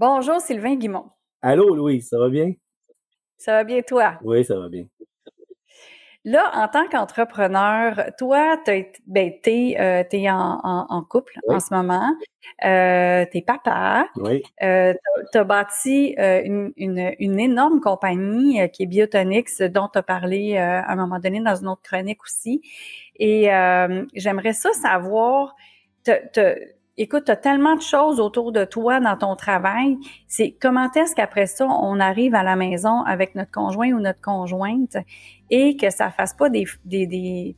Bonjour Sylvain Guimont. Allô Louis, ça va bien? Ça va bien toi? Oui, ça va bien. Là, en tant qu'entrepreneur, toi, tu ben, es, euh, en, couple en ce moment. Euh, tu es papa. Oui. Euh, tu as bâti euh, une, une, une, énorme compagnie qui est Biotonix, dont tu as parlé à un moment donné dans une autre chronique aussi. Et j'aimerais ça savoir, écoute, tu as tellement de choses autour de toi dans ton travail. C'est comment est-ce qu'après ça, on arrive à la maison avec notre conjoint ou notre conjointe et que ça fasse pas des, des, des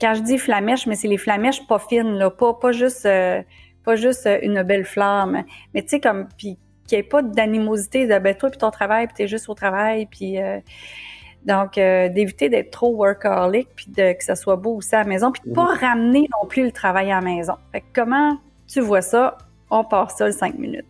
quand je dis flamèches, mais c'est les flamèches pas fines, là, pas, pas juste euh, pas juste une belle flamme. Mais tu sais, comme puis qu'il n'y ait pas d'animosité de ben toi puis ton travail, puis t'es juste au travail, puis euh, donc, euh, d'éviter d'être trop workaholic, puis de, que ça soit beau aussi à la maison, puis de pas ramener non plus le travail à la maison. Fait que comment tu vois ça, on part ça le 5 minutes.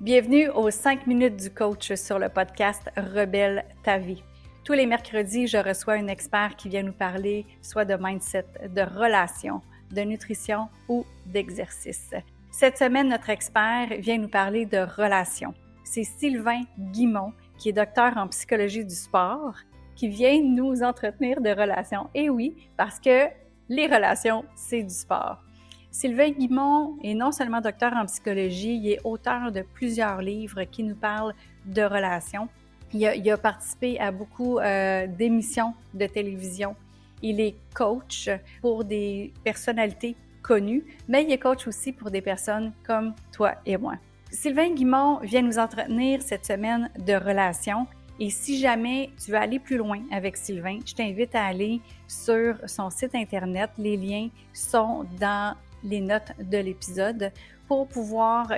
Bienvenue aux 5 minutes du coach sur le podcast Rebelle ta vie. Tous les mercredis, je reçois un expert qui vient nous parler soit de mindset, de relations, de nutrition ou d'exercice. Cette semaine, notre expert vient nous parler de relations. C'est Sylvain Guimont, qui est docteur en psychologie du sport, qui vient nous entretenir de relations. Et oui, parce que les relations, c'est du sport. Sylvain Guimont est non seulement docteur en psychologie, il est auteur de plusieurs livres qui nous parlent de relations. Il a, participé à beaucoup euh, d'émissions de télévision. Il est coach pour des personnalités connues, mais il est coach aussi pour des personnes comme toi et moi. Sylvain Guimont vient nous entretenir cette semaine de relations. Et si jamais tu veux aller plus loin avec Sylvain, je t'invite à aller sur son site Internet. Les liens sont dans les notes de l'épisode pour pouvoir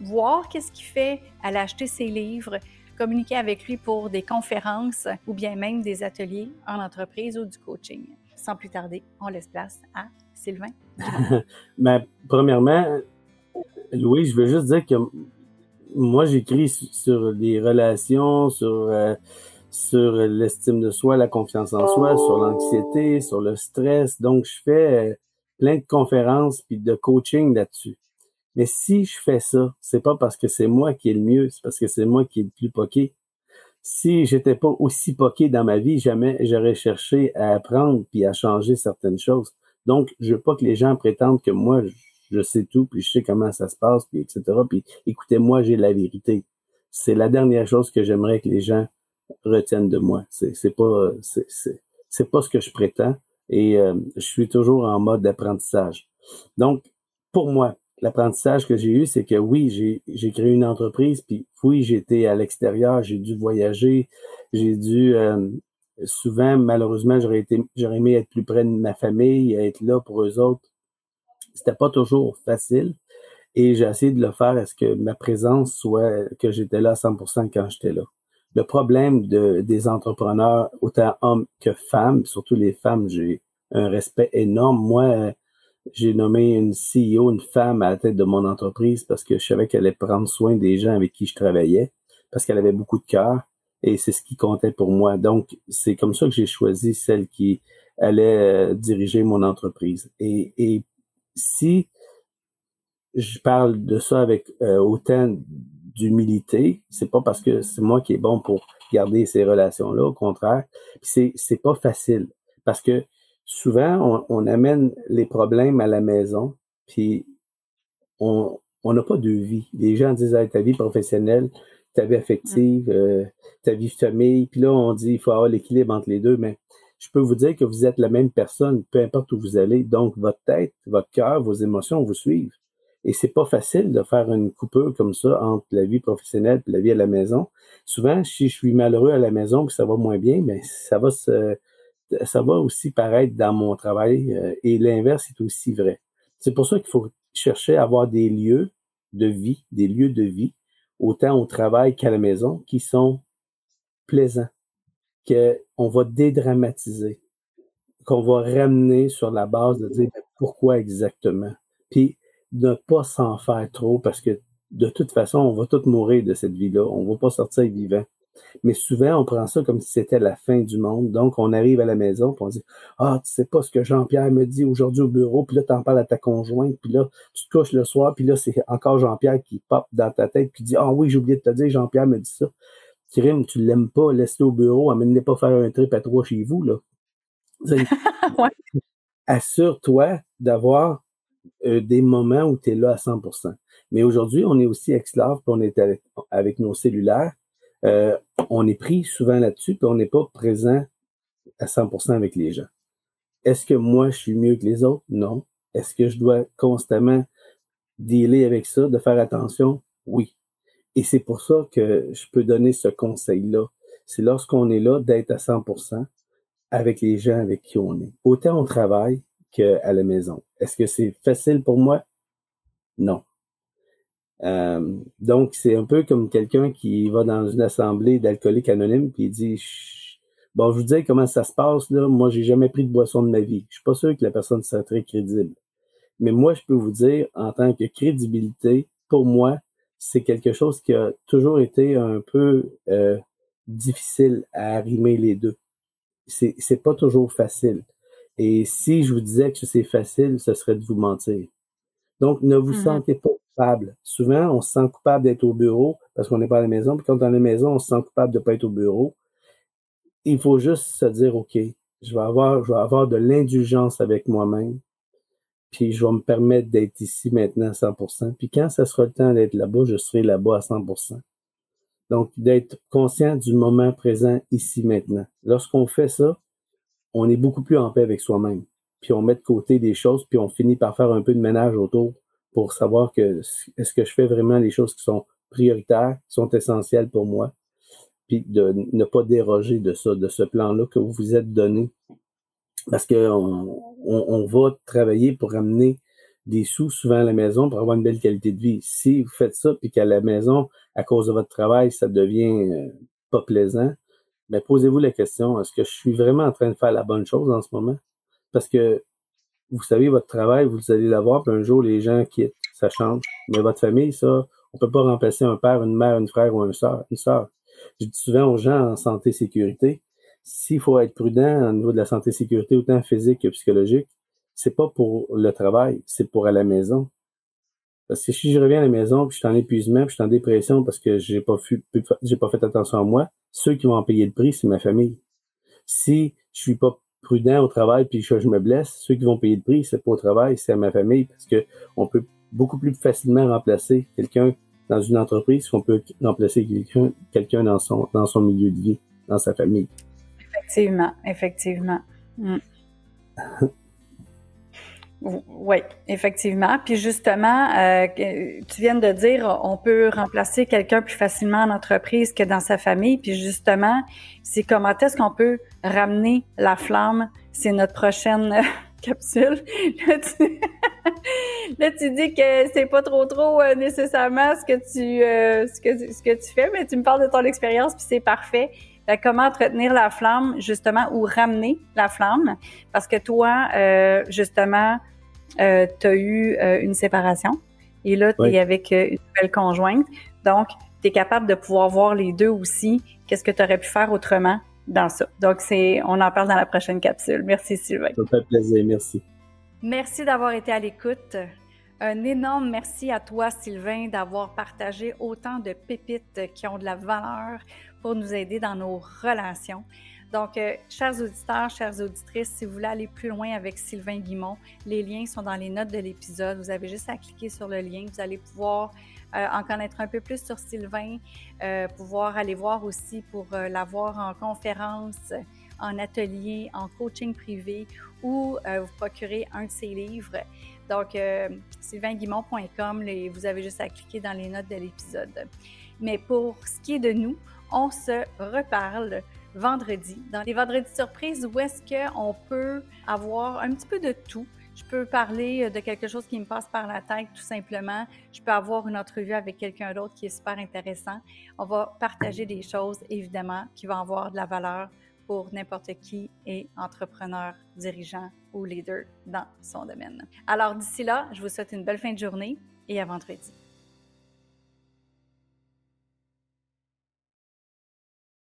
voir qu'est-ce qu'il fait, aller acheter ses livres, communiquer avec lui pour des conférences ou bien même des ateliers en entreprise ou du coaching. Sans plus tarder, on laisse place à Sylvain. Mais premièrement, Louis, je veux juste dire que moi, j'écris sur les relations, sur, euh, sur l'estime de soi, la confiance en soi, sur l'anxiété, sur le stress. Donc, je fais plein de conférences puis de coaching là-dessus. Mais si je fais ça, c'est pas parce que c'est moi qui est le mieux, c'est parce que c'est moi qui est le plus poqué. Si j'étais pas aussi poqué dans ma vie, jamais j'aurais cherché à apprendre puis à changer certaines choses. Donc, je veux pas que les gens prétendent que moi, je sais tout, puis je sais comment ça se passe, puis etc. Puis écoutez, moi, j'ai la vérité. C'est la dernière chose que j'aimerais que les gens retiennent de moi. C'est, pas, c'est pas ce que je prétends et euh, je suis toujours en mode d'apprentissage. Donc, pour moi, l'apprentissage que j'ai eu, c'est que oui, j'ai, créé une entreprise, puis oui, j'étais à l'extérieur, j'ai dû voyager, j'ai dû euh, souvent, malheureusement, j'aurais aimé être plus près de ma famille, être là pour eux autres. C'était pas toujours facile. Et j'ai essayé de le faire à ce que ma présence soit, que j'étais là à 100% quand j'étais là le problème de, des entrepreneurs, autant hommes que femmes, surtout les femmes, j'ai un respect énorme. Moi, j'ai nommé une CEO, une femme à la tête de mon entreprise parce que je savais qu'elle allait prendre soin des gens avec qui je travaillais, parce qu'elle avait beaucoup de cœur et c'est ce qui comptait pour moi. Donc, c'est comme ça que j'ai choisi celle qui allait euh, diriger mon entreprise. Et, et si je parle de ça avec euh, autant d'humilité. C'est pas parce que c'est moi qui est bon pour garder ces relations-là, au contraire. C'est, c'est pas facile parce que souvent, on, amène les problèmes à la maison, puis on on n'a pas de vie. Les gens disent ta vie professionnelle, ta vie affective, euh, ta vie famille, puis là, on dit il faut avoir l'équilibre entre les deux, mais je peux vous dire que vous êtes la même personne, peu importe où vous allez. Donc, votre tête, votre cœur, vos émotions vous suivent. Et c'est pas facile de faire une coupure comme ça entre la vie professionnelle et la vie à la maison. Souvent, si je suis malheureux à la maison que ça va moins bien, mais ben, ça va se, ça va aussi paraître dans mon travail euh, et l'inverse est aussi vrai. C'est pour ça qu'il faut chercher à avoir des lieux de vie, des lieux de vie, autant au travail qu'à la maison, qui sont plaisants, qu'on va dédramatiser, qu'on va ramener sur la base de dire pourquoi exactement? Puis ne pas s'en faire trop parce que de toute façon, on va tous mourir de cette vie-là. On va pas sortir vivant. Mais souvent, on prend ça comme si c'était la fin du monde. Donc, on arrive à la maison, puis on dit Ah, tu sais pas ce que Jean-Pierre me dit aujourd'hui au bureau, puis là, tu en parles à ta conjointe, puis là, tu te couches le soir, puis là, c'est encore Jean-Pierre qui pop dans ta tête, puis dit Ah oui, j'ai oublié de te dire, Jean-Pierre me dit ça. Crime, tu l'aimes pas, laisse-le au bureau, amène-le pas faire un trip à trois chez vous, là. Assure-toi d'avoir euh, des moments où tu es là à 100% Mais aujourd'hui, on est aussi esclave, puis on est avec, nos cellulaires. Euh, on est pris souvent là-dessus, puis on n'est pas présent à 100% avec les gens. Est-ce que moi, je suis mieux que les autres? Non. Est-ce que je dois constamment dealer avec ça, de faire attention? Oui. Et c'est pour ça que je peux donner ce conseil-là. C'est lorsqu'on est là d'être à 100% avec les gens avec qui on est. Autant au travail qu'à la maison. Est-ce que c'est facile pour moi? Non. Euh, donc, c'est un peu comme quelqu'un qui va dans une assemblée d'alcooliques anonymes il dit Bon, je vous dis comment ça se passe, là. Moi, j'ai jamais pris de boisson de ma vie. Je suis pas sûr que la personne soit très crédible. Mais moi, je peux vous dire, en tant que crédibilité, pour moi, c'est quelque chose qui a toujours été un peu euh, difficile à arrimer les deux. C'est pas toujours facile. Et si je vous disais que c'est facile, ce serait de vous mentir. Donc, ne vous mm-hmm. sentez pas coupable. Souvent, on se sent coupable d'être au bureau parce qu'on n'est pas à la maison. Puis quand on est à la maison, on se sent coupable de ne pas être au bureau. Il faut juste se dire, OK, je vais avoir, je vais avoir de l'indulgence avec moi-même. Puis je vais me permettre d'être ici maintenant à 100%. Puis quand ça sera le temps d'être là-bas, je serai là-bas à 100%. Donc, d'être conscient du moment présent ici maintenant. Lorsqu'on fait ça, on est beaucoup plus en paix avec soi-même. Puis on met de côté des choses, puis on finit par faire un peu de ménage autour pour savoir que est-ce que je fais vraiment les choses qui sont prioritaires, qui sont essentielles pour moi, puis de ne pas déroger de ça, de ce plan-là que vous vous êtes donné. Parce qu'on on, va travailler pour amener des sous souvent à la maison pour avoir une belle qualité de vie. Si vous faites ça, puis qu'à la maison, à cause de votre travail, ça devient euh, pas plaisant, mais posez-vous la question, est-ce que je suis vraiment en train de faire la bonne chose en ce moment? Parce que vous savez, votre travail, vous allez l'avoir, puis un jour, les gens quittent, ça change. Mais votre famille, ça, on peut pas remplacer un père, une mère, une frère ou. Une soeur. Je dis souvent aux gens en santé sécurité, s'il faut être prudent au niveau de la santé sécurité, autant physique que psychologique, c'est pas pour le travail, c'est pour à la maison. Parce que si je reviens à la maison, puis je suis en épuisement, puis je suis en dépression parce que j'ai pas j'ai pas fait attention à moi, ceux qui vont en payer le prix, c'est ma famille. Si je suis pas prudent au travail puis que je me blesse, ceux qui vont payer le prix, c'est pas au travail, c'est à ma famille parce que on peut beaucoup plus facilement remplacer quelqu'un dans une entreprise qu'on peut remplacer quelqu'un quelqu'un dans son dans son milieu de vie, dans sa famille. Effectivement, effectivement. Mm. Oui, effectivement. Puis justement, euh, tu viens de dire, on peut remplacer quelqu'un plus facilement en entreprise que dans sa famille. Puis justement, c'est comment est-ce qu'on peut ramener la flamme? C'est notre prochaine capsule. Là tu, dis que c'est pas trop trop euh, nécessairement ce que tu euh, ce que ce que tu fais, mais tu me parles de ton expérience puis c'est parfait. comment entretenir la flamme justement ou ramener la flamme? Parce que toi justement euh, tu as eu euh, une séparation et là, tu es avec euh, une nouvelle conjointe. Donc, tu es capable de pouvoir voir les deux aussi. Qu'est-ce que tu aurais pu faire autrement? Dans ça? Donc, c'est, on en parle dans la prochaine capsule. Merci, Sylvain. Ça fait plaisir. Merci. Merci d'avoir été à l'écoute. Un énorme merci à toi, Sylvain, d'avoir partagé autant de pépites qui ont de la valeur pour nous aider dans nos relations. Donc, euh, chers auditeurs, chères auditrices, si vous voulez aller plus loin avec Sylvain Guimont, les liens sont dans les notes de l'épisode. Vous avez juste à cliquer sur le lien. Vous allez pouvoir euh, en connaître un peu plus sur Sylvain, euh, pouvoir aller voir aussi pour l'avoir en conférence, en atelier, en coaching privé ou vous procurer un de ses livres. Donc, sylvainguimont.com, vous avez juste à cliquer dans les notes de l'épisode. Mais pour ce qui est de nous, on se reparle vendredi, dans les vendredis surprises où est-ce qu'on peut avoir un petit peu de tout? Je peux parler euh, de quelque chose qui me passe par la tête tout simplement. Je peux avoir une entrevue avec quelqu'un d'autre qui est super intéressant. On va partager des choses, évidemment, qui vont avoir de la valeur pour n'importe qui est entrepreneur, dirigeant ou leader dans son domaine. Alors d'ici là, je vous souhaite une belle fin de journée et à vendredi.